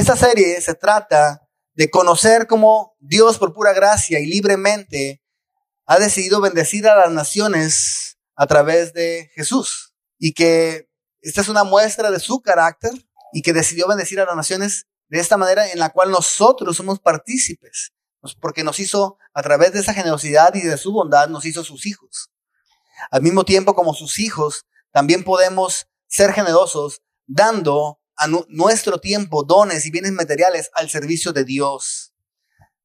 esta serie se trata de conocer cómo Dios por pura gracia y libremente ha decidido bendecir a las naciones a través de Jesús y que esta es una muestra de su carácter y que decidió bendecir a las naciones de esta manera en la cual nosotros somos partícipes, porque nos hizo a través de esa generosidad y de su bondad, nos hizo sus hijos. Al mismo tiempo como sus hijos, también podemos ser generosos dando a nuestro tiempo dones y bienes materiales al servicio de Dios,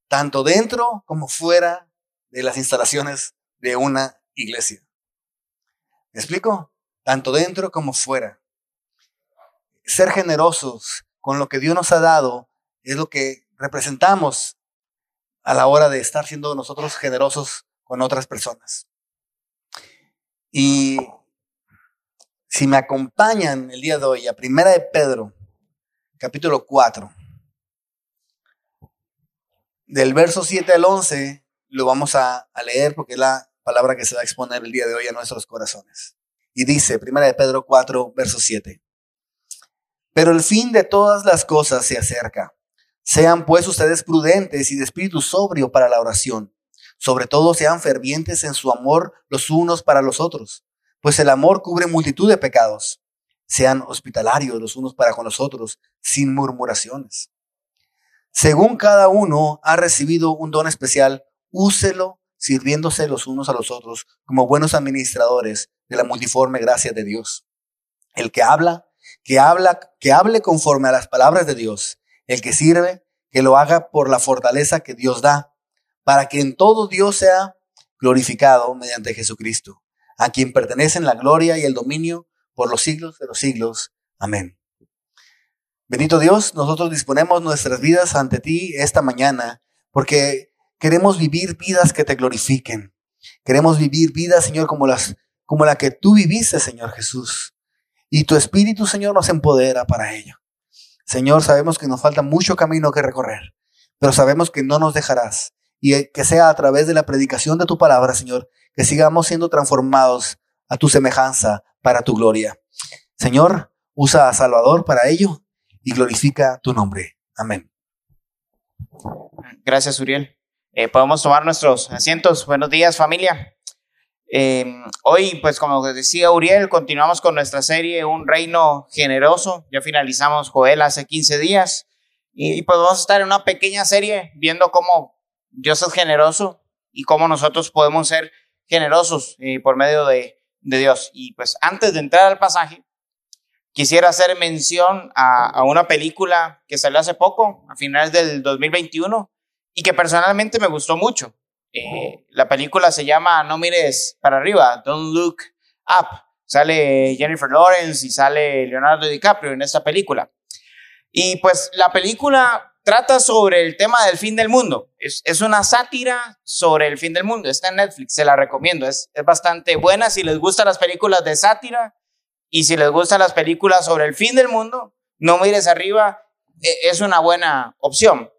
tanto dentro como fuera de las instalaciones de una iglesia. ¿Me explico? Tanto dentro como fuera. Ser generosos con lo que Dios nos ha dado es lo que representamos a la hora de estar siendo nosotros generosos con otras personas. Y si me acompañan el día de hoy a Primera de Pedro, capítulo 4, del verso 7 al 11, lo vamos a, a, leer porque es la palabra que se va a exponer el día de hoy a nuestros corazones. Y dice, Primera de Pedro 4, verso 7. Pero el fin de todas las cosas se acerca. Sean pues ustedes prudentes y de espíritu sobrio para la oración. Sobre todo sean fervientes en su amor los unos para los otros pues el amor cubre multitud de pecados. Sean hospitalarios los unos para con los otros, sin murmuraciones. Según cada uno ha recibido un don especial, úselo sirviéndose los unos a los otros como buenos administradores de la multiforme gracia de Dios. El que habla, que habla, que hable conforme a las palabras de Dios. El que sirve, que lo haga por la fortaleza que Dios da, para que en todo Dios sea glorificado mediante Jesucristo a quien pertenecen la gloria y el dominio por los siglos de los siglos. Amén. Bendito Dios, nosotros disponemos nuestras vidas ante ti esta mañana porque queremos vivir vidas que te glorifiquen. Queremos vivir vidas, Señor, como las como la que tú viviste, Señor Jesús. Y tu espíritu, Señor, nos empodera para ello. Señor, sabemos que nos falta mucho camino que recorrer, pero sabemos que no nos dejarás y que sea a través de la predicación de tu palabra, Señor, que sigamos siendo transformados a tu semejanza para tu gloria. Señor, usa a Salvador para ello y glorifica tu nombre. Amén. Gracias, Uriel. Eh, podemos tomar nuestros asientos. Buenos días, familia. Em, hoy, pues como decía Uriel, continuamos con nuestra serie Un Reino Generoso. Ya finalizamos Joel hace 15 días y, y pues vamos a estar en una pequeña serie viendo cómo Dios es generoso y cómo nosotros podemos ser generosos eh, por medio de, Dios. Y pues antes de entrar al pasaje, quisiera hacer mención a, una película que salió hace poco, a finales del 2021, y que personalmente me gustó mucho. Eh, la película se llama No mires para arriba, Don't Look Up. Sale Jennifer Lawrence y sale Leonardo DiCaprio en esta película. Y pues la película trata sobre el tema del fin del mundo. Es, una sátira sobre el fin del mundo. Está en Netflix, se la recomiendo. Es, bastante buena si les gustan las películas de sátira y si les gustan las películas sobre el fin del mundo, no mires arriba, e, es una buena opción.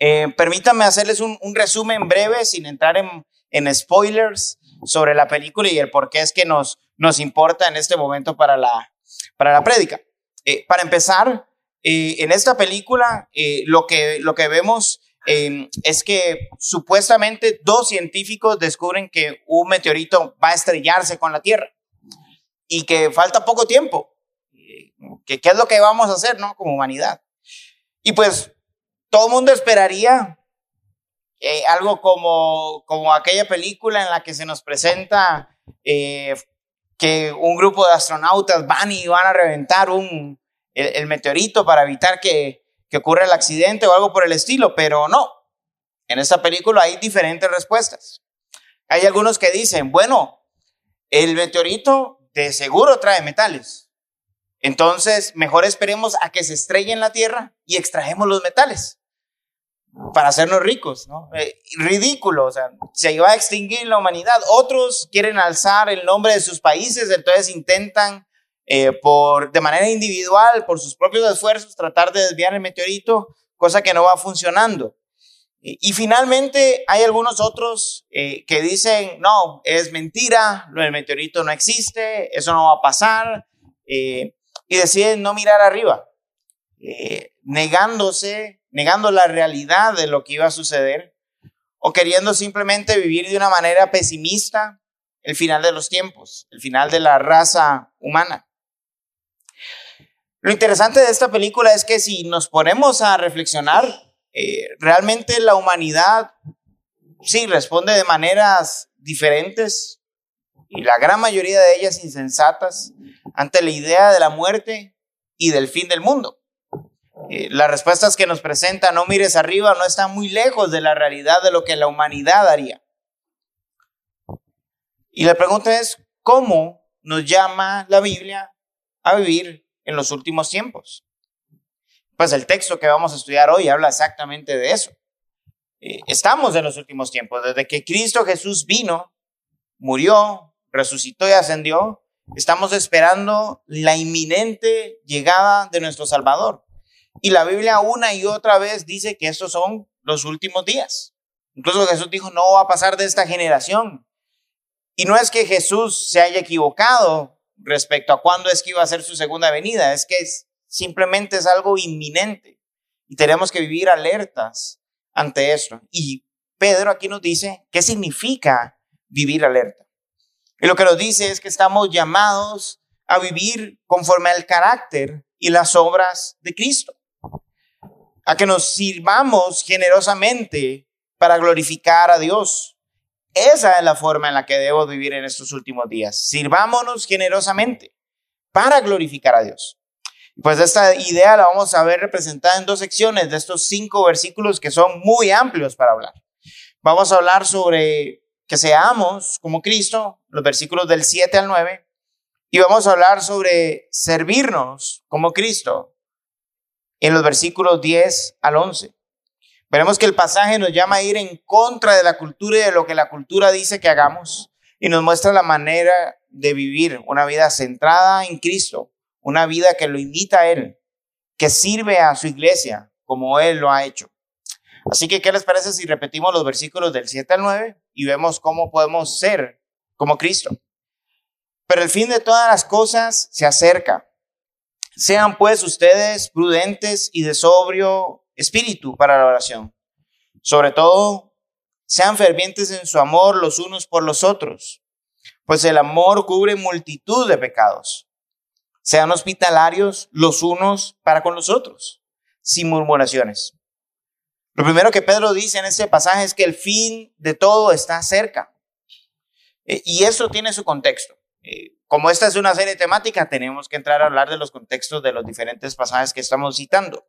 Eh, permítanme hacerles un, un, resumen breve sin entrar en, en, spoilers sobre la película y el por qué es que nos, nos importa en este momento para la, para la prédica. Eh, para empezar, en esta película eh, lo, que, lo que vemos em, es que supuestamente dos científicos descubren que un meteorito va a estrellarse con la Tierra y que falta poco tiempo. ¿Qué, qué es lo que vamos a hacer, no? Como humanidad. Y pues todo el mundo esperaría eh, algo como, como aquella película en la que se nos presenta eh, que un grupo de astronautas van y van a reventar un, el, meteorito para evitar que, que ocurra el accidente o algo por el estilo, pero no. En esta película hay diferentes respuestas. Hay algunos que dicen, bueno, el meteorito de seguro trae metales. Entonces, mejor esperemos a que se estrelle en la Tierra y extrajemos los metales para hacernos ricos, ¿no? Eh, ridículo, o sea, se iba a extinguir la humanidad. Otros quieren alzar el nombre de sus países, entonces intentan eh, por, de manera individual, por sus propios esfuerzos, tratar de desviar el meteorito, cosa que no va funcionando. Y, finalmente hay algunos otros eh, que dicen, no, es mentira, el meteorito no existe, eso no va a pasar, eh, y deciden no mirar arriba. eh, negándose, negando la realidad de lo que iba a suceder, o queriendo simplemente vivir de una manera pesimista el final de los tiempos, el final de la raza humana. Lo interesante de esta película es que si nos ponemos a reflexionar, eh, realmente la humanidad sí responde de maneras diferentes y la gran mayoría de ellas insensatas ante la idea de la muerte y del fin del mundo. Eh, las respuestas que nos presenta No mires arriba no están muy lejos de la realidad de lo que la humanidad haría. Y la pregunta es, ¿cómo nos llama la Biblia a vivir en los últimos tiempos? Pues el texto que vamos a estudiar hoy habla exactamente de eso. Eh, estamos en los últimos tiempos. Desde que Cristo Jesús vino, murió, resucitó y ascendió, estamos esperando la inminente llegada de nuestro Salvador. Y la Biblia una y otra vez dice que estos son los últimos días. Incluso Jesús dijo, no va a pasar de esta generación. Y no es que Jesús se haya equivocado respecto a cuándo es que iba a ser su segunda venida, es que simplemente es algo inminente y tenemos que vivir alertas ante esto. Y Pedro aquí nos dice qué significa vivir alerta. Y lo que nos dice es que estamos llamados a vivir conforme al carácter y las obras de Cristo. A que nos sirvamos generosamente para glorificar a Dios esa es la forma en la que debo vivir en estos últimos días. Sirvámonos generosamente para glorificar a Dios. Pues esta idea la vamos a ver representada en dos secciones de estos cinco versículos que son muy amplios para hablar. Vamos a hablar sobre que seamos como Cristo, los versículos del 7 al 9, y vamos a hablar sobre servirnos como Cristo en los versículos 10 al 11. Veremos que el pasaje nos llama a ir en contra de la cultura y de lo que la cultura dice que hagamos y nos muestra la manera de vivir una vida centrada en Cristo, una vida que lo invita a Él, que sirve a su iglesia como Él lo ha hecho. Así que, ¿qué les parece si repetimos los versículos del 7 al 9 y vemos cómo podemos ser como Cristo? Pero el fin de todas las cosas se acerca. Sean pues ustedes prudentes y de sobrio espíritu para la oración. Sobre todo, sean fervientes en su amor los unos por los otros, pues el amor cubre multitud de pecados. Sean hospitalarios los unos para con los otros, sin murmuraciones. Lo primero que Pedro dice en este pasaje es que el fin de todo está cerca. Eh, y eso tiene su contexto. Eh, como esta es una serie temática, tenemos que entrar a hablar de los contextos de los diferentes pasajes que estamos citando.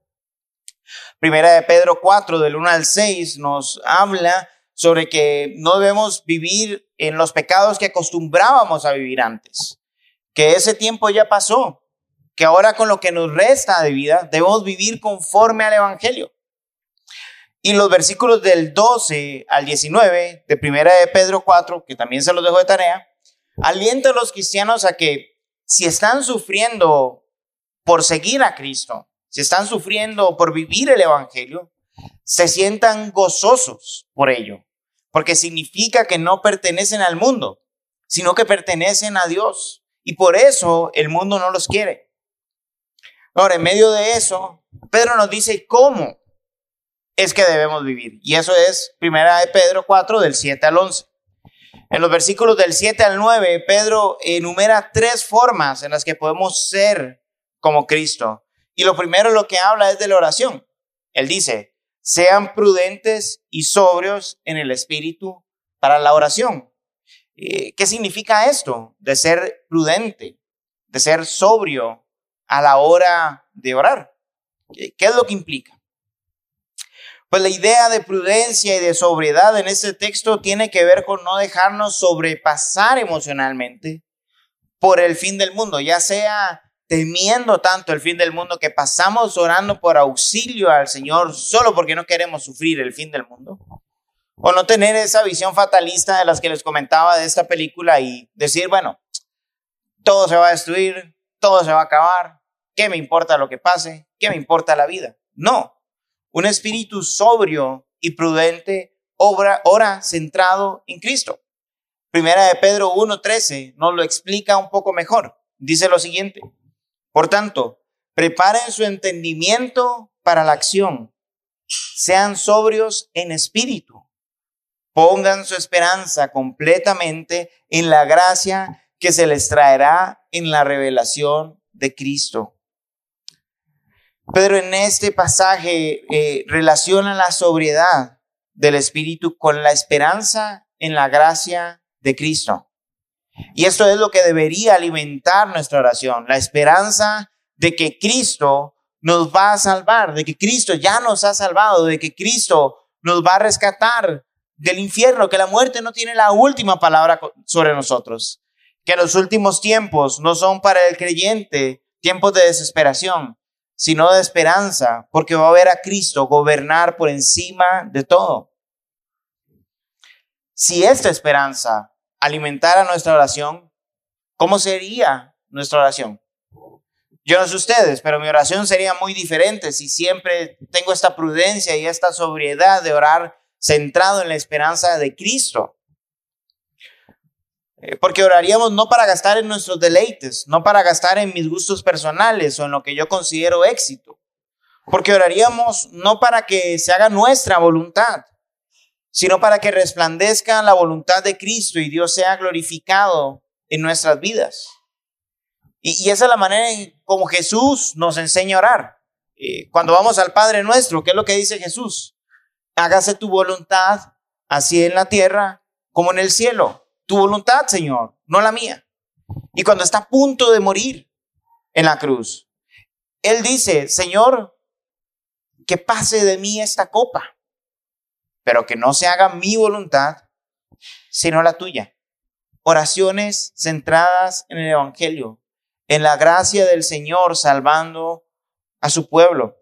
Primera de Pedro 4, del 1 al 6, nos habla sobre que no debemos vivir en los pecados que acostumbrábamos a vivir antes, que ese tiempo ya pasó, que ahora con lo que nos resta de vida debemos vivir conforme al Evangelio. Y los versículos del 12 al 19 de Primera de Pedro 4, que también se los dejo de tarea, alienta a los cristianos a que si están sufriendo por seguir a Cristo, si están sufriendo por vivir el Evangelio, se sientan gozosos por ello, porque significa que no pertenecen al mundo, sino que pertenecen a Dios. Y por eso el mundo no los quiere. Ahora, en medio de eso, Pedro nos dice cómo es que debemos vivir. Y eso es primera de Pedro 4, del 7 al 11. En los versículos del 7 al 9, Pedro enumera tres formas en las que podemos ser como Cristo. Y lo primero lo que habla es de la oración. Él dice, sean prudentes y sobrios en el espíritu para la oración. Eh, ¿Qué significa esto? De ser prudente, de ser sobrio a la hora de orar. ¿Qué es lo que implica? Pues la idea de prudencia y de sobriedad en este texto tiene que ver con no dejarnos sobrepasar emocionalmente por el fin del mundo, ya sea temiendo tanto el fin del mundo que pasamos orando por auxilio al Señor solo porque no queremos sufrir el fin del mundo? O no tener esa visión fatalista de las que les comentaba de esta película y decir, bueno, todo se va a destruir, todo se va a acabar, ¿qué me importa lo que pase? ¿Qué me importa la vida? No, un espíritu sobrio y prudente obra, ora centrado en Cristo. Primera de Pedro 1.13 nos lo explica un poco mejor. Dice lo siguiente. Por tanto, Preparen su entendimiento para la acción. Sean sobrios en espíritu. Pongan su esperanza completamente en la gracia que se les traerá en la revelación de Cristo. Pedro en este pasaje eh, relaciona la sobriedad del Espíritu con la esperanza en la gracia de Cristo. Y esto es lo que debería alimentar nuestra oración, la esperanza de que Cristo nos va a salvar, de que Cristo ya nos ha salvado, de que Cristo nos va a rescatar del infierno, que la muerte no tiene la última palabra sobre nosotros, que los últimos tiempos no son para el creyente tiempos de desesperación, sino de esperanza, porque va a ver a Cristo gobernar por encima de todo. Si esta esperanza alimentara nuestra oración, ¿cómo sería nuestra oración? Yo no sé ustedes, pero mi oración sería muy diferente si siempre tengo esta prudencia y esta sobriedad de orar centrado en la esperanza de Cristo. Eh, porque oraríamos no para gastar en nuestros deleites, no para gastar en mis gustos personales o en lo que yo considero éxito. Porque oraríamos no para que se haga nuestra voluntad, sino para que resplandezca la voluntad de Cristo y Dios sea glorificado en nuestras vidas. Y, esa es la manera en como Jesús nos enseña a orar. Eh, cuando vamos al Padre nuestro, ¿qué es lo que dice Jesús? Hágase tu voluntad, así en la tierra como en el cielo tu voluntad, Señor, no la mía. Y cuando está a punto de morir en la cruz, Él dice, Señor, que pase de mí esta copa, pero que no se haga mi voluntad, sino la tuya. Oraciones centradas en el Evangelio, en la gracia del Señor salvando a su pueblo.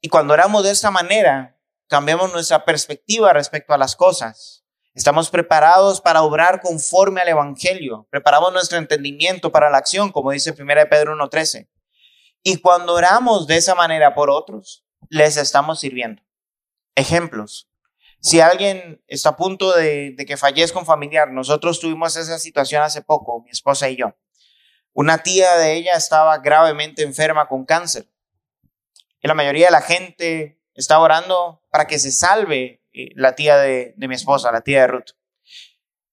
Y cuando oramos de esta manera, cambiamos nuestra perspectiva respecto a las cosas. Estamos preparados para obrar conforme al Evangelio. Preparamos nuestro entendimiento para la acción, como dice 1 Pedro 1.13. Y cuando oramos de esa manera por otros, les estamos sirviendo. Ejemplos. Si alguien está a punto de, que fallezca un familiar, nosotros tuvimos esa situación hace poco, mi esposa y yo. Una tía de ella estaba gravemente enferma con cáncer. Y la mayoría de la gente está orando para que se salve la tía de, mi esposa, la tía de Ruth.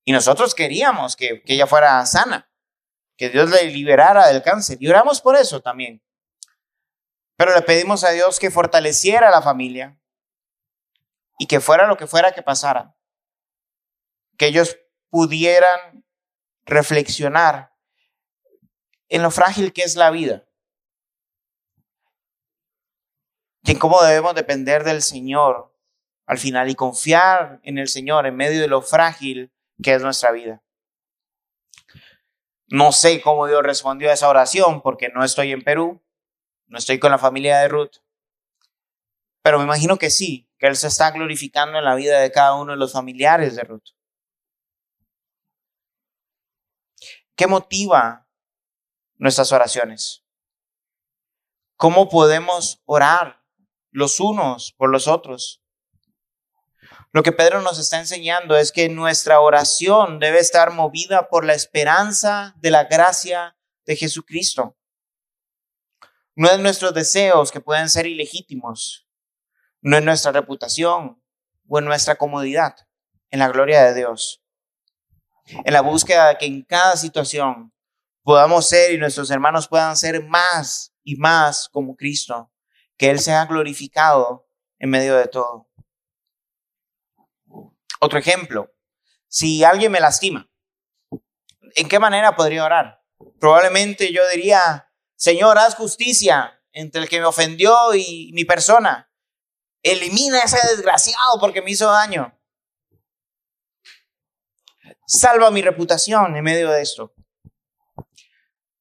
Y nosotros queríamos que, que ella fuera sana, que Dios le liberara del cáncer. Y oramos por eso también. Pero le pedimos a Dios que fortaleciera a la familia y que fuera lo que fuera que pasara, que ellos pudieran reflexionar en lo frágil que es la vida y en cómo debemos depender del Señor al final y confiar en el Señor en medio de lo frágil que es nuestra vida. No sé cómo Dios respondió a esa oración porque no estoy en Perú, no estoy con la familia de Ruth, pero me imagino que sí, que Él se está glorificando en la vida de cada uno de los familiares de Ruth. ¿Qué motiva nuestras oraciones? ¿Cómo podemos orar los unos por los otros? Lo que Pedro nos está enseñando es que nuestra oración debe estar movida por la esperanza de la gracia de Jesucristo. No es nuestros deseos que pueden ser ilegítimos, no es nuestra reputación o en nuestra comodidad, en la gloria de Dios. En la búsqueda de que en cada situación podamos ser y nuestros hermanos puedan ser más y más como Cristo, que Él sea glorificado en medio de todo. Otro ejemplo, si alguien me lastima, ¿en qué manera podría orar? Probablemente yo diría, Señor, haz justicia entre el que me ofendió y mi persona. Elimina a ese desgraciado porque me hizo daño. Salva mi reputación en medio de esto.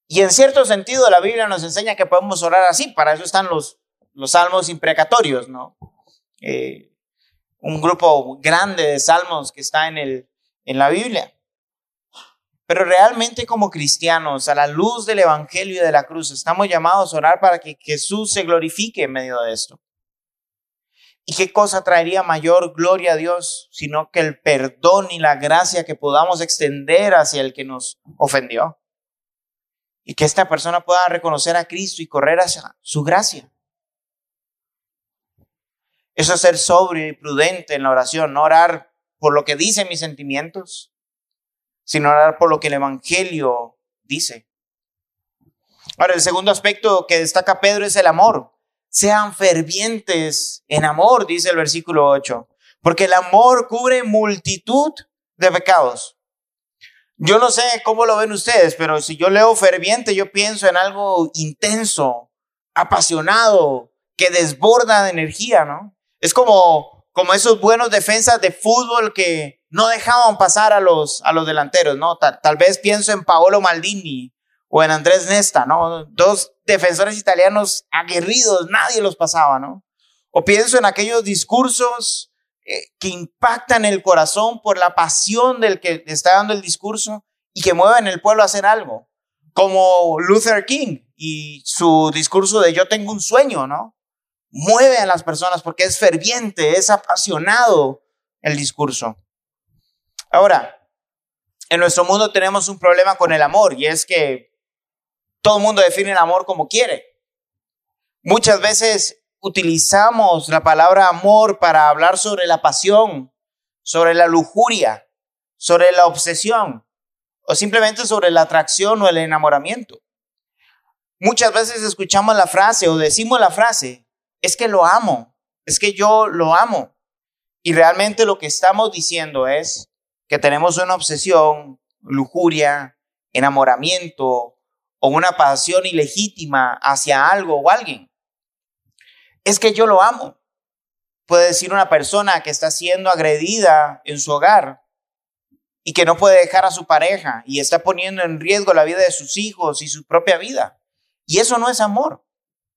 Y en cierto sentido la Biblia nos enseña que podemos orar así, para eso están los, los salmos imprecatorios, ¿no? Eh, un grupo grande de salmos que está en, el, en la Biblia. Pero realmente como cristianos, a la luz del Evangelio y de la cruz, estamos llamados a orar para que Jesús se glorifique en medio de esto. ¿Y qué cosa traería mayor gloria a Dios sino que el perdón y la gracia que podamos extender hacia el que nos ofendió? y que esta persona pueda reconocer a Cristo y correr hacia su gracia. Eso es ser sobrio y prudente en la oración, no orar por lo que dicen mis sentimientos, sino orar por lo que el Evangelio dice. Ahora, el segundo aspecto que destaca Pedro es el amor. Sean fervientes en amor, dice el versículo 8, porque el amor cubre multitud de pecados. Yo no sé cómo lo ven ustedes, pero si yo leo ferviente, yo pienso en algo intenso, apasionado, que desborda de energía, ¿no? Es como, como esos buenos defensas de fútbol que no dejaban pasar a los, a los delanteros, ¿no? Tal, tal vez pienso en Paolo Maldini o en Andrés Nesta, ¿no? Dos defensores italianos aguerridos, nadie los pasaba, ¿no? O pienso en aquellos discursos eh, que impactan el corazón por la pasión del que está dando el discurso y que mueven el pueblo a hacer algo, como Luther King y su discurso de yo tengo un sueño, ¿no? Mueve a las personas porque es ferviente, es apasionado el discurso. Ahora, en nuestro mundo tenemos un problema con el amor y es que todo el mundo define el amor como quiere. Muchas veces utilizamos la palabra amor para hablar sobre la pasión, sobre la lujuria, sobre la obsesión o simplemente sobre la atracción o el enamoramiento. Muchas veces escuchamos la frase o decimos la frase, es que lo amo, es que yo lo amo. Y realmente lo que estamos diciendo es que tenemos una obsesión, lujuria, enamoramiento o una pasión ilegítima hacia algo o alguien es que yo lo amo. Puede decir una persona que está siendo agredida en su hogar y que no puede dejar a su pareja y está poniendo en riesgo la vida de sus hijos y su propia vida. Y eso no es amor,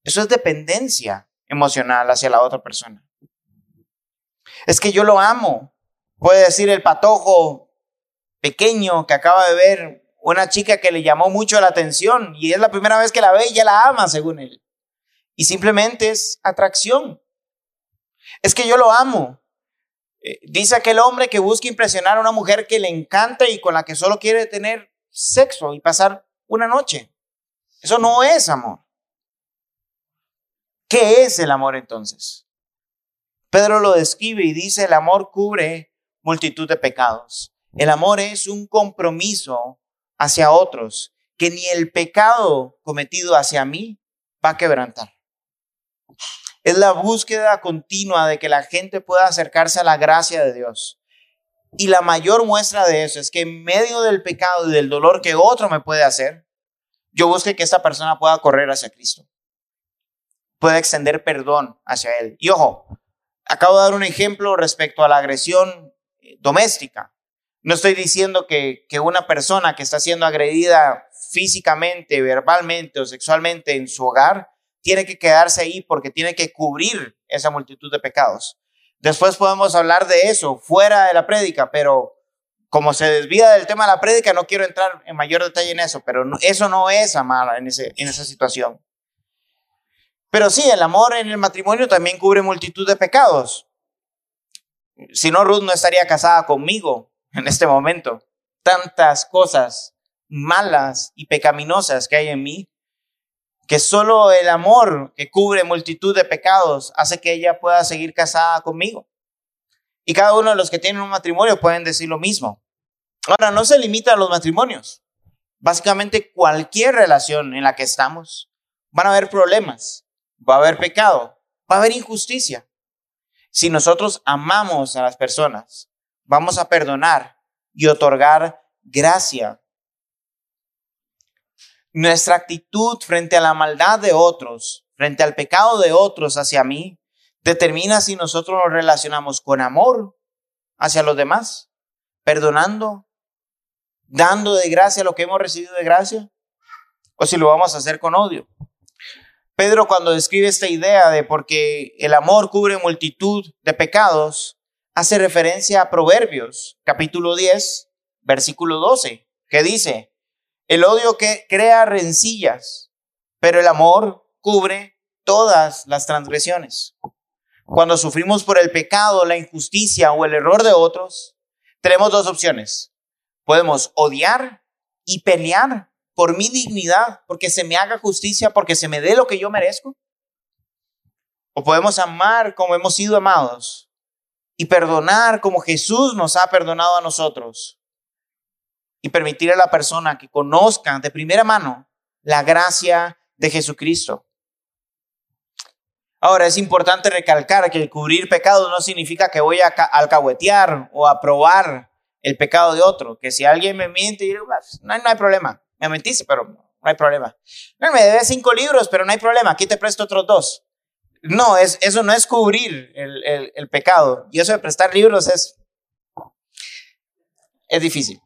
eso es dependencia emocional hacia la otra persona. Es que yo lo amo, puede decir el patojo pequeño que acaba de ver una chica que le llamó mucho la atención y es la primera vez que la ve y ya la ama, según él y simplemente es atracción. Es que yo lo amo. Eh, dice aquel hombre que busca impresionar a una mujer que le encanta y con la que solo quiere tener sexo y pasar una noche. Eso no es amor. ¿Qué es el amor entonces? Pedro lo describe y dice, el amor cubre multitud de pecados. El amor es un compromiso hacia otros que ni el pecado cometido hacia mí va a quebrantar. Es la búsqueda continua de que la gente pueda acercarse a la gracia de Dios. Y la mayor muestra de eso es que en medio del pecado y del dolor que otro me puede hacer, yo busque que esta persona pueda correr hacia Cristo. Pueda extender perdón hacia Él. Y ojo, acabo de dar un ejemplo respecto a la agresión eh, doméstica. No estoy diciendo que, que una persona que está siendo agredida físicamente, verbalmente o sexualmente en su hogar tiene que quedarse ahí porque tiene que cubrir esa multitud de pecados. Después podemos hablar de eso fuera de la prédica, pero como se desvía del tema de la prédica, no quiero entrar en mayor detalle en eso, pero eso no es amar en, ese, en esa situación. Pero sí, el amor en el matrimonio también cubre multitud de pecados. Si no, Ruth no estaría casada conmigo en este momento. Tantas cosas malas y pecaminosas que hay en mí que solo el amor que cubre multitud de pecados hace que ella pueda seguir casada conmigo. Y cada uno de los que tienen un matrimonio pueden decir lo mismo. Ahora, no se limita a los matrimonios. Básicamente cualquier relación en la que estamos, van a haber problemas, va a haber pecado, va a haber injusticia. Si nosotros amamos a las personas, vamos a perdonar y otorgar gracia nuestra actitud frente a la maldad de otros, frente al pecado de otros hacia mí, determina si nosotros nos relacionamos con amor hacia los demás, perdonando, dando de gracia lo que hemos recibido de gracia, o si lo vamos a hacer con odio. Pedro cuando describe esta idea de porque el amor cubre multitud de pecados, hace referencia a Proverbios, capítulo 10, versículo 12, que dice, el odio que crea rencillas, pero el amor cubre todas las transgresiones. Cuando sufrimos por el pecado, la injusticia o el error de otros, tenemos dos opciones. Podemos odiar y pelear por mi dignidad, porque se me haga justicia, porque se me dé lo que yo merezco. O podemos amar como hemos sido amados y perdonar como Jesús nos ha perdonado a nosotros. Y permitir a la persona que conozca de primera mano la gracia de Jesucristo. Ahora, es importante recalcar que el cubrir pecados no significa que voy a alcahuetear o aprobar el pecado de otro. Que si alguien me miente, no, no hay problema. Me mentiste, pero no hay problema. No, me debes cinco libros, pero no hay problema. Aquí te presto otros dos. No, es, eso no es cubrir el, el, el pecado. Y eso de prestar libros es, es difícil.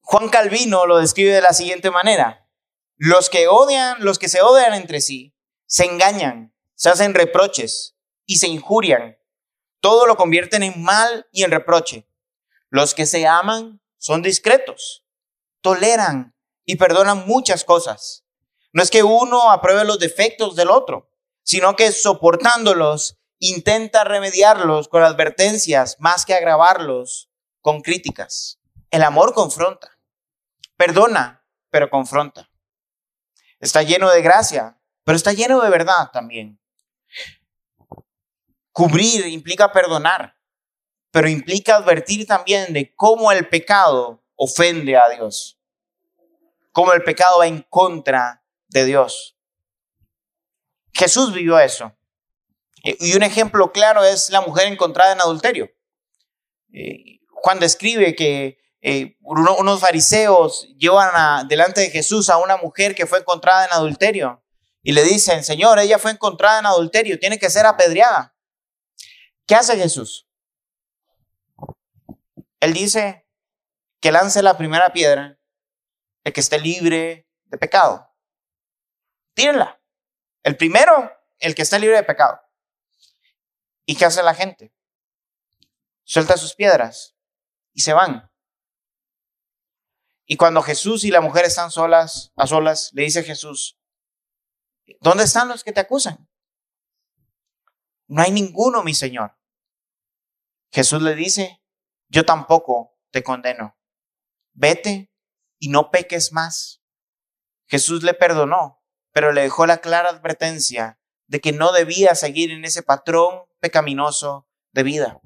Juan Calvino lo describe de la siguiente manera. Los que odian, los que se odian entre sí, se engañan, se hacen reproches y se injurian. Todo lo convierten en mal y en reproche. Los que se aman son discretos, toleran y perdonan muchas cosas. No es que uno apruebe los defectos del otro, sino que soportándolos intenta remediarlos con advertencias más que agravarlos con críticas. El amor confronta, perdona, pero confronta. Está lleno de gracia, pero está lleno de verdad también. Cubrir implica perdonar, pero implica advertir también de cómo el pecado ofende a Dios, cómo el pecado va en contra de Dios. Jesús vivió eso. Y un ejemplo claro es la mujer encontrada en adulterio. Eh, Juan describe que eh, unos fariseos llevan delante de Jesús a una mujer que fue encontrada en adulterio y le dicen, Señor, ella fue encontrada en adulterio, tiene que ser apedreada. ¿Qué hace Jesús? Él dice que lance la primera piedra el que esté libre de pecado. Tírenla. El primero, el que esté libre de pecado. ¿Y qué hace la gente? Suelta sus piedras y se van. Y cuando Jesús y la mujer están solas, a solas, le dice Jesús, ¿Dónde están los que te acusan? No hay ninguno, mi Señor. Jesús le dice, yo tampoco te condeno. Vete y no peques más. Jesús le perdonó, pero le dejó la clara advertencia de que no debía seguir en ese patrón pecaminoso de vida.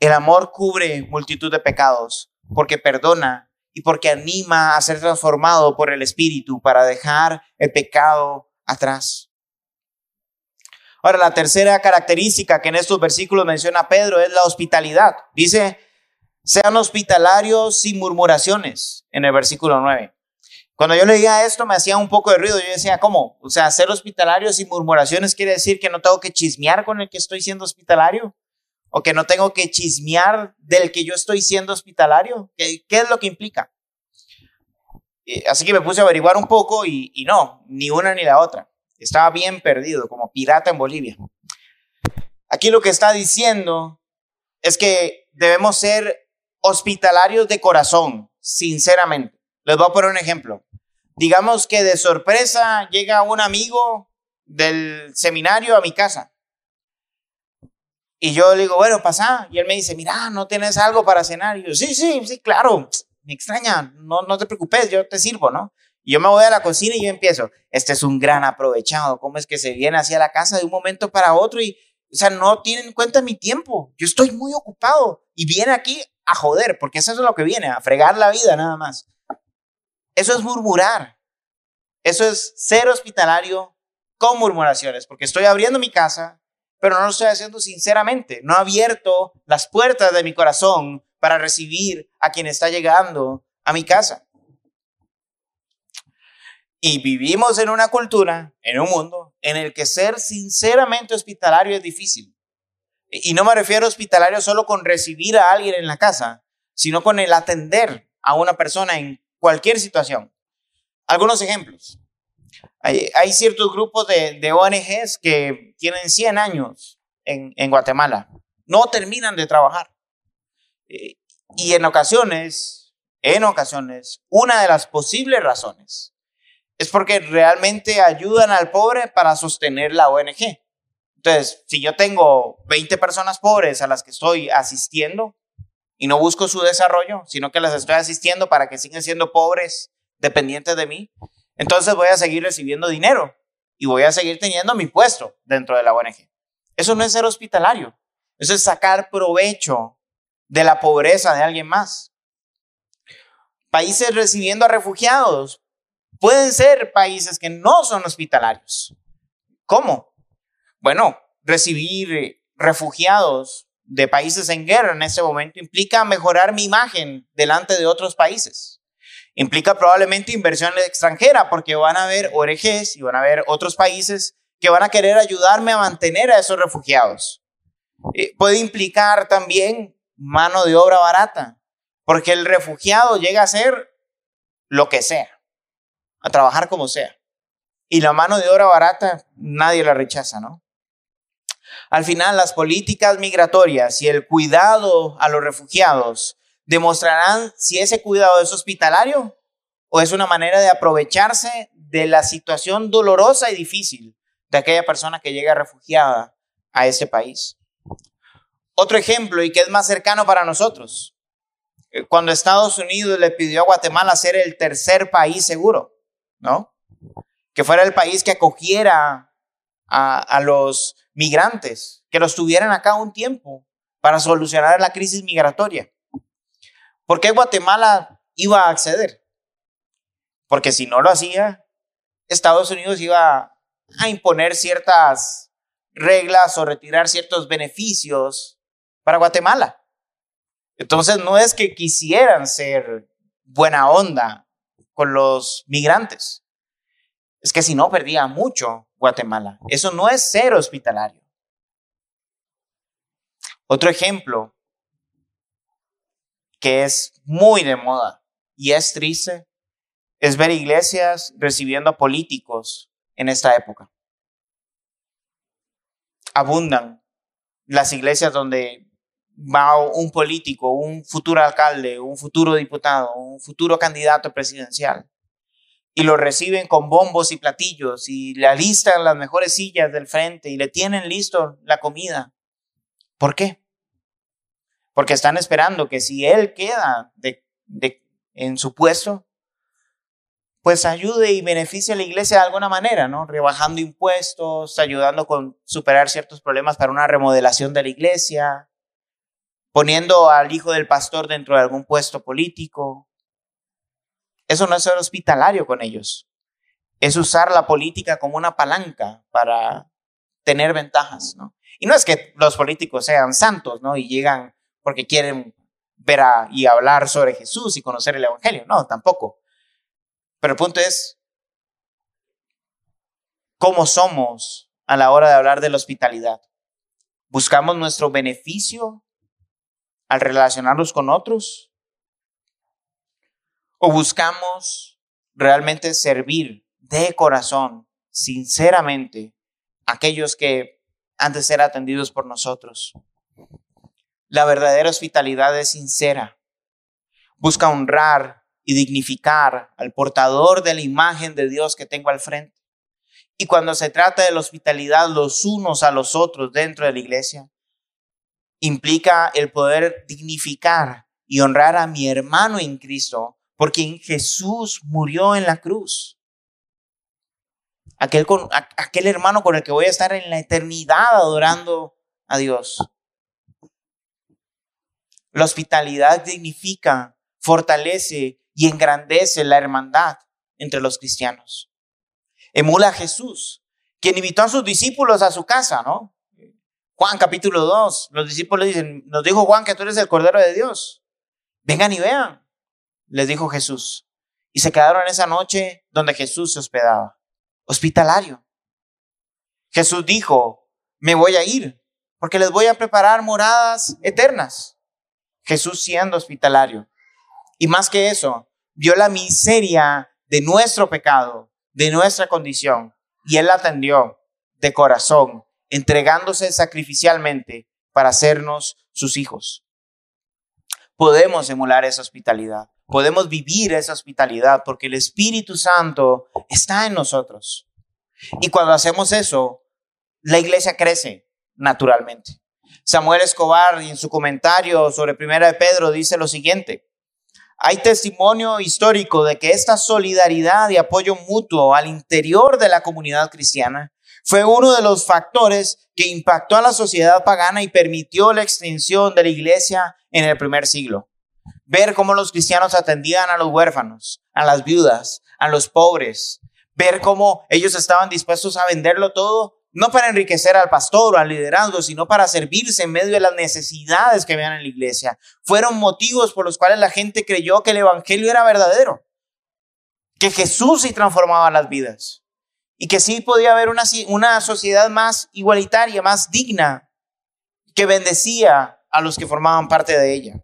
El amor cubre multitud de pecados porque perdona y porque anima a ser transformado por el Espíritu para dejar el pecado atrás. Ahora, la tercera característica que en estos versículos menciona Pedro es la hospitalidad. Dice, sean hospitalarios sin murmuraciones, en el versículo 9. Cuando yo leía esto me hacía un poco de ruido. Yo decía, ¿cómo? O sea, ser hospitalario sin murmuraciones quiere decir que no tengo que chismear con el que estoy siendo hospitalario. O que no tengo que chismear del que yo estoy siendo hospitalario. ¿Qué, es lo que implica? así que me puse a averiguar un poco y, y no, ni una ni la otra. Estaba bien perdido, como pirata en Bolivia. Aquí lo que está diciendo es que debemos ser hospitalarios de corazón, sinceramente. Les voy a poner un ejemplo. Digamos que de sorpresa llega un amigo del seminario a mi casa. Y yo le digo, bueno, pasa. Y él me dice, mira, ¿no tienes algo para cenar? Y yo, sí, sí, sí, claro me extraña, no, no te preocupes, yo te sirvo, ¿no? Y yo me voy a la cocina y yo empiezo, este es un gran aprovechado, ¿cómo es que se viene hacia la casa de un momento para otro y, o sea, no tienen en cuenta mi tiempo, yo estoy muy ocupado y viene aquí a joder, porque eso es lo que viene, a fregar la vida nada más. Eso es murmurar, eso es ser hospitalario con murmuraciones, porque estoy abriendo mi casa, pero no lo estoy haciendo sinceramente, no he abierto las puertas de mi corazón para recibir a quien está llegando a mi casa. Y vivimos en una cultura, en un mundo, en el que ser sinceramente hospitalario es difícil. Y no me refiero a hospitalario solo con recibir a alguien en la casa, sino con el atender a una persona en cualquier situación. Algunos ejemplos. Hay, ciertos grupos de, ONGs que tienen 100 años en, en Guatemala. No terminan de trabajar. Eh, y en ocasiones, en ocasiones, una de las posibles razones es porque realmente ayudan al pobre para sostener la ONG. Entonces, si yo tengo 20 personas pobres a las que estoy asistiendo y no busco su desarrollo, sino que las estoy asistiendo para que sigan siendo pobres dependientes de mí, entonces voy a seguir recibiendo dinero y voy a seguir teniendo mi puesto dentro de la ONG. Eso no es ser hospitalario, eso es sacar provecho de la pobreza de alguien más. Países recibiendo a refugiados pueden ser países que no son hospitalarios. ¿Cómo? Bueno, recibir refugiados de países en guerra en ese momento implica mejorar mi imagen delante de otros países. Implica probablemente inversión extranjera porque van a haber ONGs y van a haber otros países que van a querer ayudarme a mantener a esos refugiados. Eh, puede implicar también mano de obra barata, porque el refugiado llega a ser lo que sea, a trabajar como sea. Y la mano de obra barata nadie la rechaza, ¿no? Al final, las políticas migratorias y el cuidado a los refugiados demostrarán si ese cuidado es hospitalario o es una manera de aprovecharse de la situación dolorosa y difícil de aquella persona que llega refugiada a este país. Otro ejemplo y que es más cercano para nosotros, eh, cuando Estados Unidos le pidió a Guatemala ser el tercer país seguro, ¿no? Que fuera el país que acogiera a, los migrantes, que los tuvieran acá un tiempo para solucionar la crisis migratoria. ¿Por qué Guatemala iba a acceder? Porque si no lo hacía, Estados Unidos iba a imponer ciertas reglas o retirar ciertos beneficios para Guatemala. Entonces no es que quisieran ser buena onda con los migrantes. Es que si no perdía mucho Guatemala. Eso no es ser hospitalario. Otro ejemplo que es muy de moda y es triste es ver iglesias recibiendo políticos en esta época. Abundan las iglesias donde va un político, un futuro alcalde, un futuro diputado, un futuro candidato presidencial y lo reciben con bombos y platillos y le alistan las mejores sillas del frente y le tienen listo la comida. ¿Por qué? Porque están esperando que si él queda en su puesto, pues ayude y beneficie a la iglesia de alguna manera, ¿no? Rebajando impuestos, ayudando con superar ciertos problemas para una remodelación de la iglesia, poniendo al hijo del pastor dentro de algún puesto político, eso no es ser hospitalario con ellos. Es usar la política como una palanca para tener ventajas, ¿no? Y no es que los políticos sean santos, ¿no? Y llegan porque quieren ver y hablar sobre Jesús y conocer el Evangelio. No, tampoco. Pero el punto es cómo somos a la hora de hablar de la hospitalidad. ¿Buscamos nuestro beneficio al relacionarnos con otros? ¿O buscamos realmente servir de corazón, sinceramente, a aquellos que han de ser atendidos por nosotros? La verdadera hospitalidad es sincera. Busca honrar y dignificar al portador de la imagen de Dios que tengo al frente. Y cuando se trata de la hospitalidad los unos a los otros dentro de la iglesia, implica el poder dignificar y honrar a mi hermano en Cristo porque Jesús murió en la cruz. Aquel, con, aquel hermano con el que voy a estar en la eternidad adorando a Dios. La hospitalidad dignifica, fortalece y engrandece la hermandad entre los cristianos. Emula a Jesús, quien invitó a sus discípulos a su casa, ¿no? Juan capítulo 2, los discípulos dicen, nos dijo Juan que tú eres el Cordero de Dios. Vengan y vean les dijo Jesús. Y se quedaron esa noche donde Jesús se hospedaba, hospitalario. Jesús dijo, me voy a ir porque les voy a preparar moradas eternas. Jesús siendo hospitalario. Y más que eso, vio la miseria de nuestro pecado, de nuestra condición, y Él la atendió de corazón, entregándose sacrificialmente para hacernos sus hijos. Podemos emular esa hospitalidad podemos vivir esa hospitalidad porque el Espíritu Santo está en nosotros. Y cuando hacemos eso, la iglesia crece naturalmente. Samuel Escobar en su comentario sobre Primera de Pedro dice lo siguiente: Hay testimonio histórico de que esta solidaridad y apoyo mutuo al interior de la comunidad cristiana fue uno de los factores que impactó a la sociedad pagana y permitió la extensión de la iglesia en el primer siglo. Ver cómo los cristianos atendían a los huérfanos, a las viudas, a los pobres, ver cómo ellos estaban dispuestos a venderlo todo, no para enriquecer al pastor o al liderazgo, sino para servirse en medio de las necesidades que vean en la iglesia. Fueron motivos por los cuales la gente creyó que el Evangelio era verdadero, que Jesús sí transformaba las vidas y que sí podía haber una, una sociedad más igualitaria, más digna, que bendecía a los que formaban parte de ella.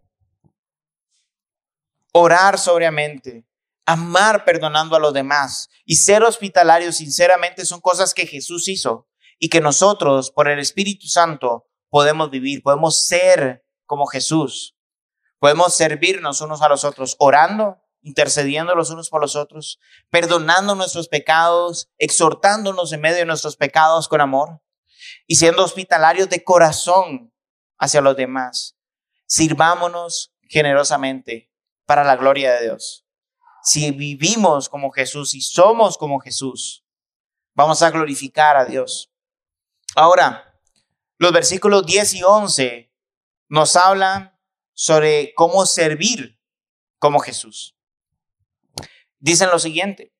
Orar sobriamente, amar perdonando a los demás y ser hospitalario sinceramente son cosas que Jesús hizo y que nosotros por el Espíritu Santo podemos vivir, podemos ser como Jesús. Podemos servirnos unos a los otros, orando, intercediendo los unos por los otros, perdonando nuestros pecados, exhortándonos en medio de nuestros pecados con amor y siendo hospitalarios de corazón hacia los demás. Sirvámonos generosamente para la gloria de Dios si vivimos como Jesús y somos como Jesús, vamos a glorificar a Dios. Ahora, los versículos 10 y 11 nos hablan sobre cómo servir como Jesús. Dicen lo siguiente,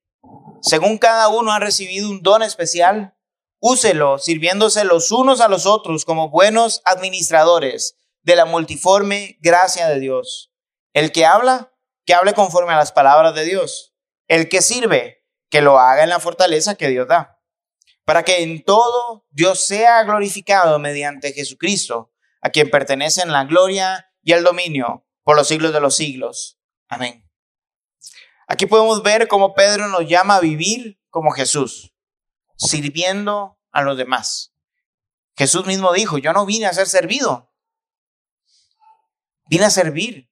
según cada uno ha recibido un don especial, úselo sirviéndose los unos a los otros como buenos administradores de la multiforme gracia de Dios. El que habla, que hable conforme a las palabras de Dios. El que sirve, que lo haga en la fortaleza que Dios da. Para que en todo Dios sea glorificado mediante Jesucristo, a quien pertenecen la gloria y el dominio por los siglos de los siglos. Amén. Aquí podemos ver cómo Pedro nos llama a vivir como Jesús, sirviendo a los demás. Jesús mismo dijo, yo no vine a ser servido, vine a servir.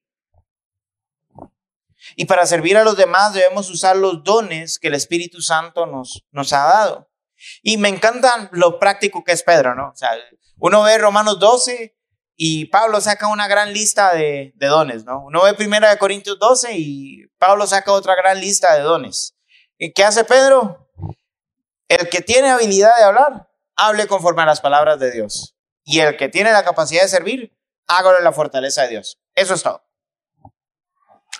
Y para servir a los demás debemos usar los dones que el Espíritu Santo nos, nos ha dado. Y me encanta lo práctico que es Pedro, ¿no? O sea, uno ve Romanos 12 y Pablo saca una gran lista de, dones, ¿no? Uno ve Primera de Corintios 12 y Pablo saca otra gran lista de dones. ¿Y qué hace Pedro? El que tiene habilidad de hablar, hable conforme a las palabras de Dios. Y el que tiene la capacidad de servir, hágalo en la fortaleza de Dios. Eso es todo.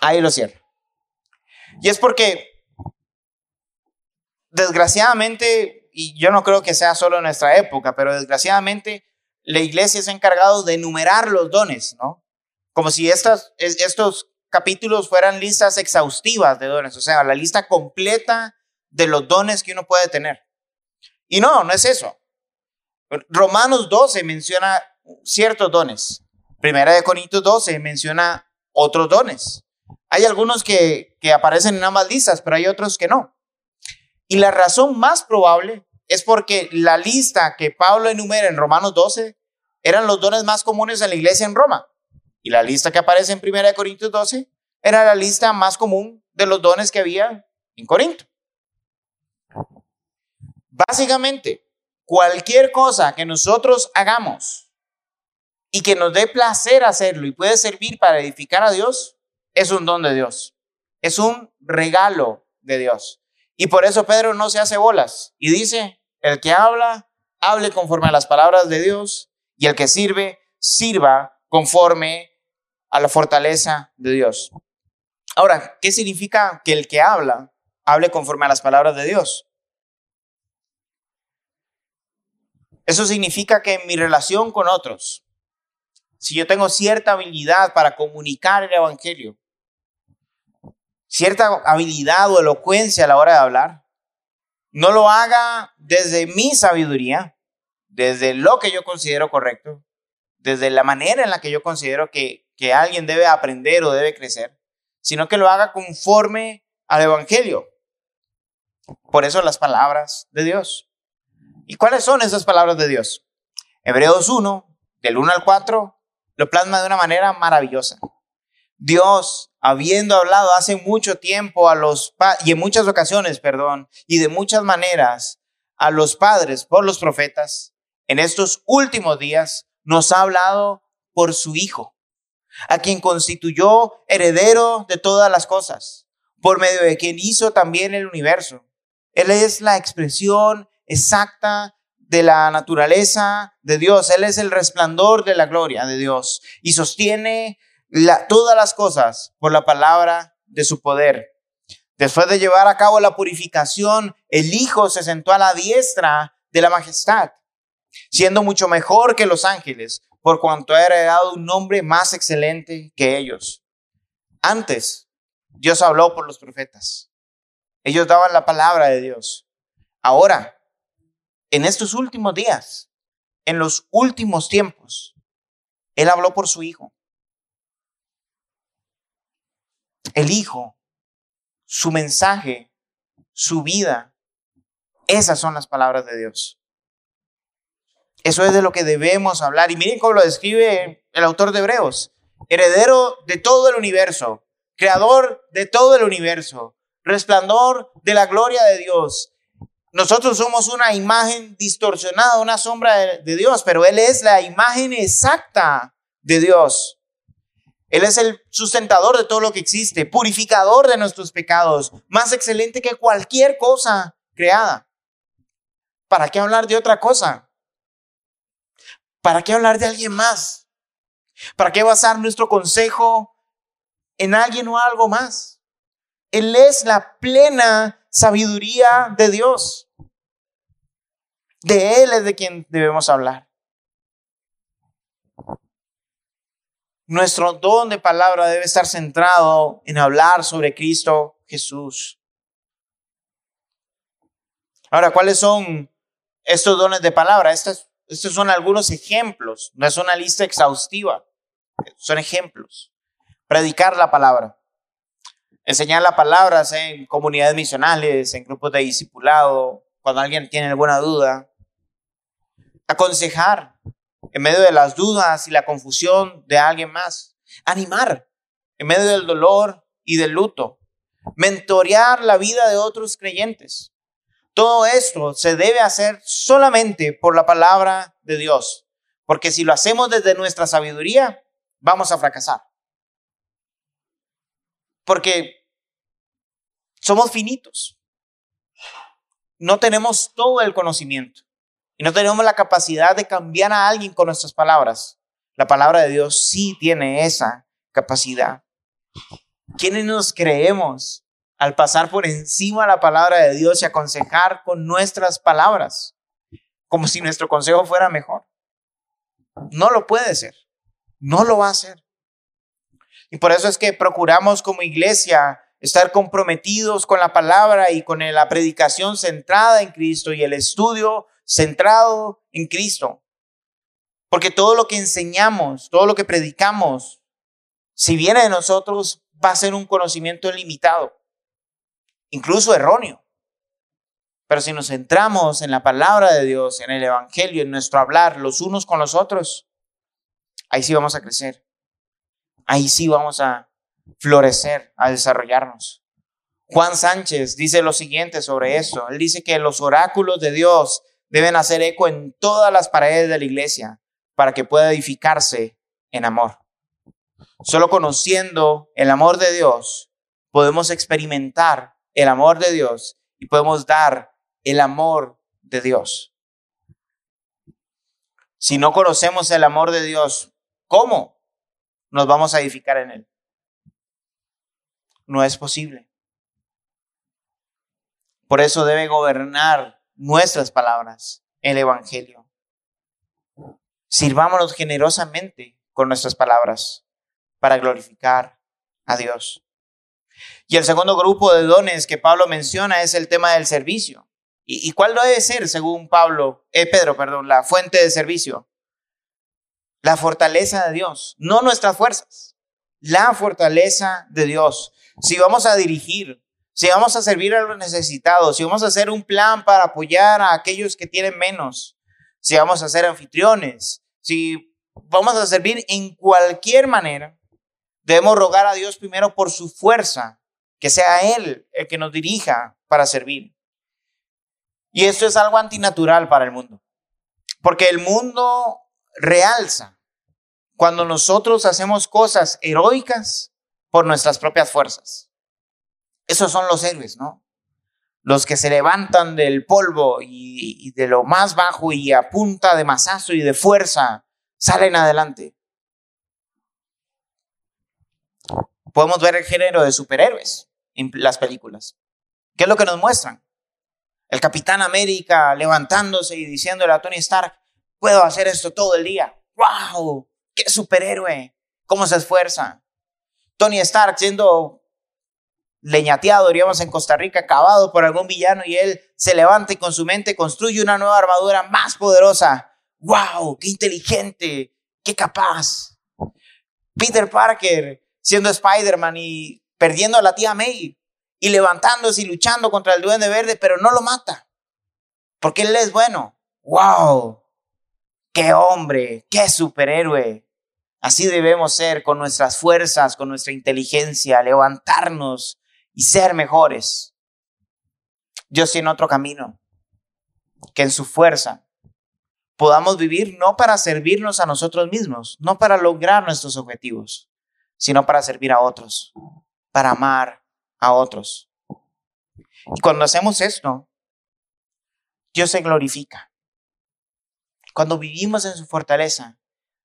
Ahí lo cierro. Y es porque, desgraciadamente, y yo no creo que sea solo en nuestra época, pero desgraciadamente la iglesia se ha encargado de enumerar los dones, ¿no? Como si estas, estos capítulos fueran listas exhaustivas de dones, o sea, la lista completa de los dones que uno puede tener. Y no, no es eso. Romanos 12 menciona ciertos dones. Primera de Corintios 12 menciona otros dones. Hay algunos que, aparecen en ambas listas, pero hay otros que no. Y la razón más probable es porque la lista que Pablo enumera en Romanos 12 eran los dones más comunes en la iglesia en Roma. Y la lista que aparece en 1 Corintios 12 era la lista más común de los dones que había en Corinto. Básicamente, cualquier cosa que nosotros hagamos y que nos dé placer hacerlo y puede servir para edificar a Dios, es un don de Dios, es un regalo de Dios. Y por eso Pedro no se hace bolas y dice, el que habla, hable conforme a las palabras de Dios y el que sirve, sirva conforme a la fortaleza de Dios. Ahora, ¿qué significa que el que habla, hable conforme a las palabras de Dios? Eso significa que en mi relación con otros, si yo tengo cierta habilidad para comunicar el Evangelio, cierta habilidad o elocuencia a la hora de hablar, no lo haga desde mi sabiduría, desde lo que yo considero correcto, desde la manera en la que yo considero que, que alguien debe aprender o debe crecer, sino que lo haga conforme al Evangelio. Por eso las palabras de Dios. ¿Y cuáles son esas palabras de Dios? Hebreos 1, del 1 al 4, lo plasma de una manera maravillosa. Dios, habiendo hablado hace mucho tiempo a los y en muchas ocasiones, perdón, y de muchas maneras a los padres por los profetas, en estos últimos días nos ha hablado por su Hijo, a quien constituyó heredero de todas las cosas, por medio de quien hizo también el universo. Él es la expresión exacta de la naturaleza de Dios. Él es el resplandor de la gloria de Dios y sostiene todas las cosas por la palabra de su poder. Después de llevar a cabo la purificación, el Hijo se sentó a la diestra de la majestad, siendo mucho mejor que los ángeles, por cuanto ha heredado un nombre más excelente que ellos. Antes, Dios habló por los profetas. Ellos daban la palabra de Dios. Ahora, en estos últimos días, en los últimos tiempos, Él habló por su Hijo. El Hijo, su mensaje, su vida, esas son las palabras de Dios. Eso es de lo que debemos hablar. Y miren cómo lo describe el autor de Hebreos. Heredero de todo el universo, creador de todo el universo, resplandor de la gloria de Dios. Nosotros somos una imagen distorsionada, una sombra de, Dios, pero Él es la imagen exacta de Dios. Él es el sustentador de todo lo que existe, purificador de nuestros pecados, más excelente que cualquier cosa creada. ¿Para qué hablar de otra cosa? ¿Para qué hablar de alguien más? ¿Para qué basar nuestro consejo en alguien o algo más? Él es la plena sabiduría de Dios. De Él es de quien debemos hablar. Nuestro don de palabra debe estar centrado en hablar sobre Cristo Jesús. Ahora, ¿cuáles son estos dones de palabra? Estos son algunos ejemplos, no es una lista exhaustiva, son ejemplos. Predicar la palabra, enseñar la palabra en comunidades misionales, en grupos de discipulado, cuando alguien tiene alguna duda. Aconsejar en medio de las dudas y la confusión de alguien más. Animar en medio del dolor y del luto. Mentorear la vida de otros creyentes. Todo esto se debe hacer solamente por la palabra de Dios, porque si lo hacemos desde nuestra sabiduría, vamos a fracasar. Porque somos finitos. No tenemos todo el conocimiento y no tenemos la capacidad de cambiar a alguien con nuestras palabras. La palabra de Dios sí tiene esa capacidad. ¿Quiénes nos creemos al pasar por encima la palabra de Dios y aconsejar con nuestras palabras, como si nuestro consejo fuera mejor. No lo puede ser, no lo va a hacer. Y por eso es que procuramos como iglesia estar comprometidos con la palabra y con la predicación centrada en Cristo y el estudio centrado en Cristo. Porque todo lo que enseñamos, todo lo que predicamos, si viene de nosotros, va a ser un conocimiento limitado incluso erróneo. Pero si nos centramos en la palabra de Dios, en el Evangelio, en nuestro hablar los unos con los otros, ahí sí vamos a crecer. Ahí sí vamos a florecer, a desarrollarnos. Juan Sánchez dice lo siguiente sobre esto. Él dice que los oráculos de Dios deben hacer eco en todas las paredes de la iglesia para que pueda edificarse en amor. Solo conociendo el amor de Dios podemos experimentar el amor de Dios y podemos dar el amor de Dios. Si no conocemos el amor de Dios, ¿cómo nos vamos a edificar en él? No es posible. Por eso debe gobernar nuestras palabras, el Evangelio. Sirvámonos generosamente con nuestras palabras para glorificar a Dios. Y el segundo grupo de dones que Pablo menciona es el tema del servicio. ¿Y, cuál debe ser, según Pablo, eh, Pedro, perdón, la fuente de servicio? La fortaleza de Dios, no nuestras fuerzas, la fortaleza de Dios. Si vamos a dirigir, si vamos a servir a los necesitados, si vamos a hacer un plan para apoyar a aquellos que tienen menos, si vamos a ser anfitriones, si vamos a servir en cualquier manera, Debemos rogar a Dios primero por su fuerza, que sea Él el que nos dirija para servir. Y esto es algo antinatural para el mundo, porque el mundo realza cuando nosotros hacemos cosas heroicas por nuestras propias fuerzas. Esos son los héroes, ¿no? Los que se levantan del polvo y, de lo más bajo y a punta de masazo y de fuerza salen adelante. Podemos ver el género de superhéroes en las películas. ¿Qué es lo que nos muestran? El Capitán América levantándose y diciéndole a Tony Stark, puedo hacer esto todo el día. ¡Wow! ¡Qué superhéroe! ¿Cómo se esfuerza? Tony Stark siendo leñateado, diríamos en Costa Rica, acabado por algún villano y él se levanta y con su mente construye una nueva armadura más poderosa. ¡Wow! ¡Qué inteligente! ¡Qué capaz! Peter Parker siendo Spider-Man y perdiendo a la tía May y levantándose y luchando contra el duende verde, pero no lo mata. Porque él es bueno. ¡Wow! ¡Qué hombre! ¡Qué superhéroe! Así debemos ser con nuestras fuerzas, con nuestra inteligencia, levantarnos y ser mejores. Dios tiene otro camino, que en su fuerza podamos vivir no para servirnos a nosotros mismos, no para lograr nuestros objetivos, sino para servir a otros, para amar a otros. Y cuando hacemos esto, Dios se glorifica. Cuando vivimos en su fortaleza,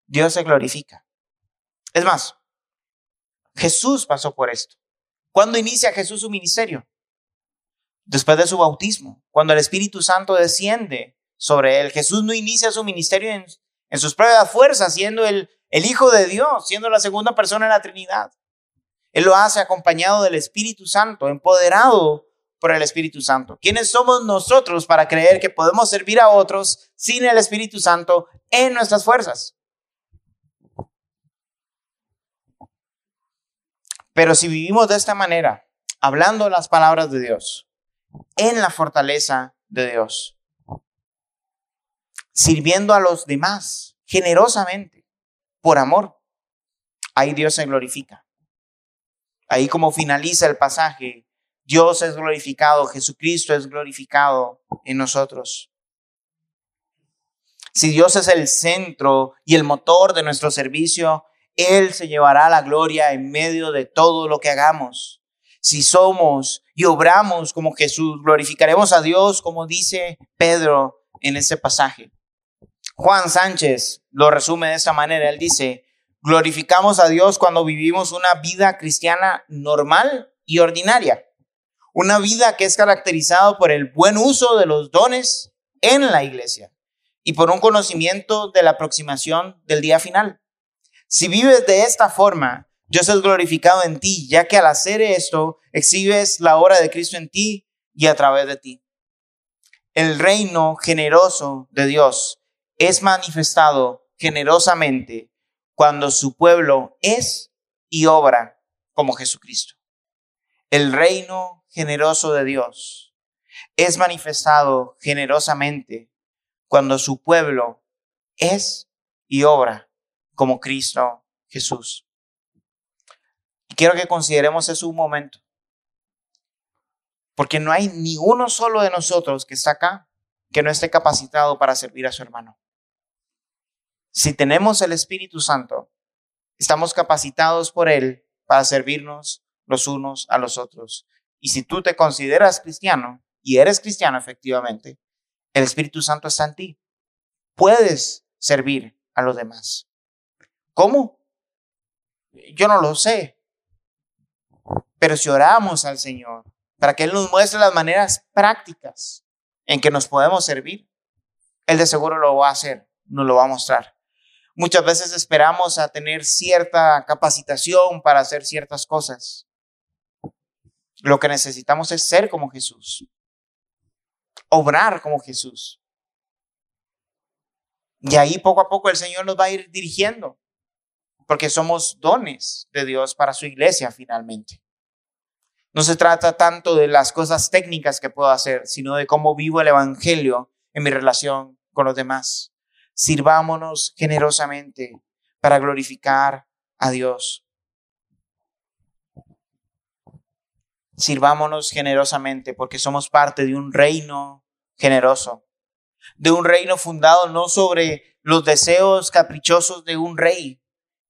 Dios se glorifica. Es más, Jesús pasó por esto. ¿Cuándo inicia Jesús su ministerio? Después de su bautismo, cuando el Espíritu Santo desciende sobre él. Jesús no inicia su ministerio en, sus propias fuerzas, siendo el, el Hijo de Dios, siendo la segunda persona de la Trinidad. Él lo hace acompañado del Espíritu Santo, empoderado por el Espíritu Santo. ¿Quiénes somos nosotros para creer que podemos servir a otros sin el Espíritu Santo en nuestras fuerzas? Pero si vivimos de esta manera, hablando las palabras de Dios, en la fortaleza de Dios, sirviendo a los demás generosamente, por amor, ahí Dios se glorifica. Ahí como finaliza el pasaje, Dios es glorificado, Jesucristo es glorificado en nosotros. Si Dios es el centro y el motor de nuestro servicio, él se llevará la gloria en medio de todo lo que hagamos. Si somos y obramos como Jesús, glorificaremos a Dios como dice Pedro en este pasaje. Juan Sánchez lo resume de esta manera. Él dice, glorificamos a Dios cuando vivimos una vida cristiana normal y ordinaria. Una vida que es caracterizada por el buen uso de los dones en la iglesia y por un conocimiento de la aproximación del día final. Si vives de esta forma, Dios es glorificado en ti, ya que al hacer esto exhibes la obra de Cristo en ti y a través de ti. El reino generoso de Dios es manifestado generosamente cuando su pueblo es y obra como Jesucristo. El reino generoso de Dios es manifestado generosamente cuando su pueblo es y obra como Cristo Jesús. Y quiero que consideremos eso un momento. Porque no hay ni uno solo de nosotros que está acá que no esté capacitado para servir a su hermano. Si tenemos el Espíritu Santo, estamos capacitados por Él para servirnos los unos a los otros. Y si tú te consideras cristiano, y eres cristiano efectivamente, el Espíritu Santo está en ti. Puedes servir a los demás. ¿Cómo? Yo no lo sé. Pero si oramos al Señor para que Él nos muestre las maneras prácticas en que nos podemos servir, Él de seguro lo va a hacer, nos lo va a mostrar. Muchas veces esperamos a tener cierta capacitación para hacer ciertas cosas. Lo que necesitamos es ser como Jesús, obrar como Jesús. Y ahí poco a poco el Señor nos va a ir dirigiendo porque somos dones de Dios para su iglesia finalmente. No se trata tanto de las cosas técnicas que puedo hacer, sino de cómo vivo el Evangelio en mi relación con los demás. Sirvámonos generosamente para glorificar a Dios. Sirvámonos generosamente porque somos parte de un reino generoso, de un reino fundado no sobre los deseos caprichosos de un rey,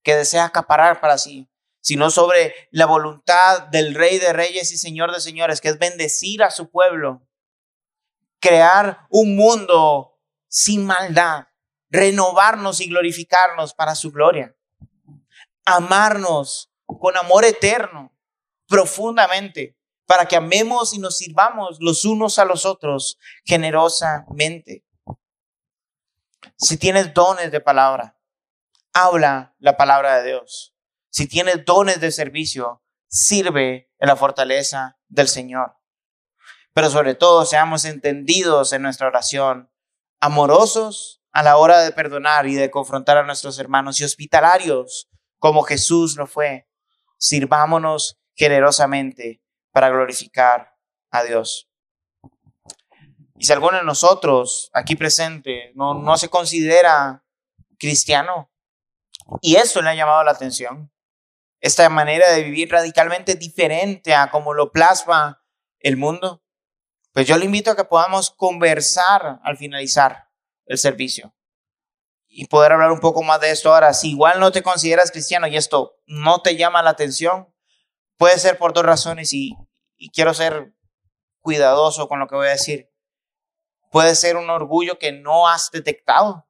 que desea acaparar para sí, sino sobre la voluntad del Rey de Reyes y Señor de Señores, que es bendecir a su pueblo, crear un mundo sin maldad, renovarnos y glorificarnos para su gloria, amarnos con amor eterno, profundamente, para que amemos y nos sirvamos los unos a los otros generosamente. Si tienes dones de palabra, habla la palabra de Dios. Si tienes dones de servicio, sirve en la fortaleza del Señor. Pero sobre todo, seamos entendidos en nuestra oración, amorosos a la hora de perdonar y de confrontar a nuestros hermanos y hospitalarios como Jesús lo fue. Sirvámonos generosamente para glorificar a Dios. Y si alguno de nosotros aquí presente no, no se considera cristiano, y esto le ha llamado la atención, esta manera de vivir radicalmente diferente a como lo plasma el mundo, pues yo le invito a que podamos conversar al finalizar el servicio y poder hablar un poco más de esto ahora. Si igual no te consideras cristiano y esto no te llama la atención, puede ser por dos razones y y quiero ser cuidadoso con lo que voy a decir. Puede ser un orgullo que no has detectado.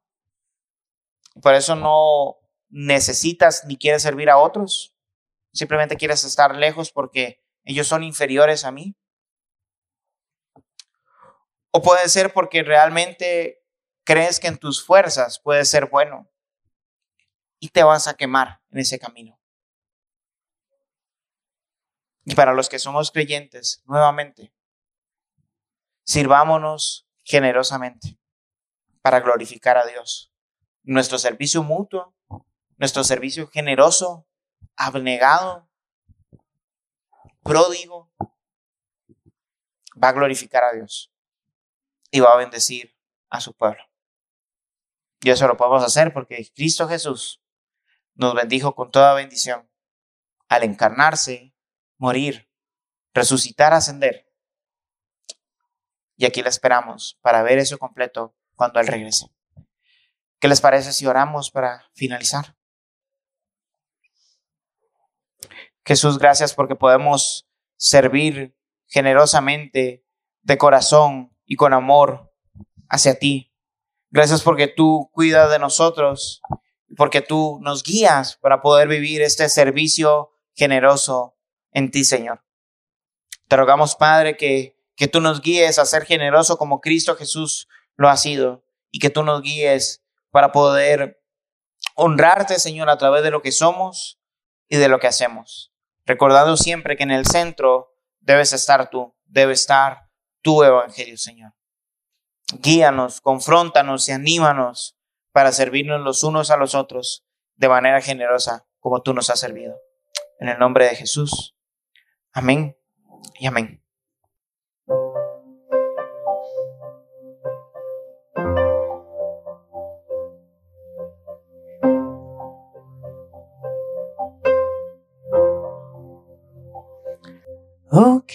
Por eso no necesitas ni quieres servir a otros. Simplemente quieres estar lejos porque ellos son inferiores a mí. O puede ser porque realmente crees que en tus fuerzas puedes ser bueno y te vas a quemar en ese camino. Y para los que somos creyentes, nuevamente, sirvámonos generosamente para glorificar a Dios. Nuestro servicio mutuo, nuestro servicio generoso, abnegado, pródigo, va a glorificar a Dios y va a bendecir a su pueblo. Y eso lo podemos hacer porque Cristo Jesús nos bendijo con toda bendición al encarnarse morir, resucitar, ascender. Y aquí la esperamos para ver eso completo cuando Él regrese. ¿Qué les parece si oramos para finalizar? Jesús, gracias porque podemos servir generosamente, de corazón y con amor hacia ti. Gracias porque tú cuidas de nosotros, porque tú nos guías para poder vivir este servicio generoso en ti, Señor. Te rogamos, Padre, que, que tú nos guíes a ser generoso como Cristo Jesús lo ha sido y que tú nos guíes para poder honrarte, Señor, a través de lo que somos y de lo que hacemos. Recordando siempre que en el centro debes estar tú, debe estar tu evangelio, Señor. Guíanos, confróntanos y anímanos para servirnos los unos a los otros de manera generosa como tú nos has servido. En el nombre de Jesús. Amén y amén.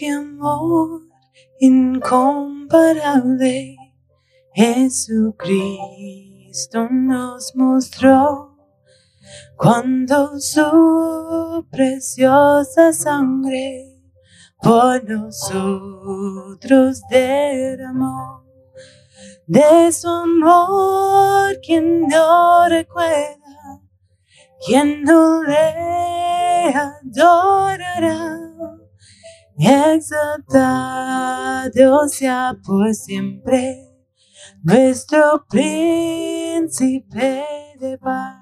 Qué amor incomparable Jesucristo nos mostró cuando su preciosa sangre por nosotros derramó. De su amor, quien no recuerda, quien no le adorará. Exaltado sea por siempre nuestro príncipe de paz.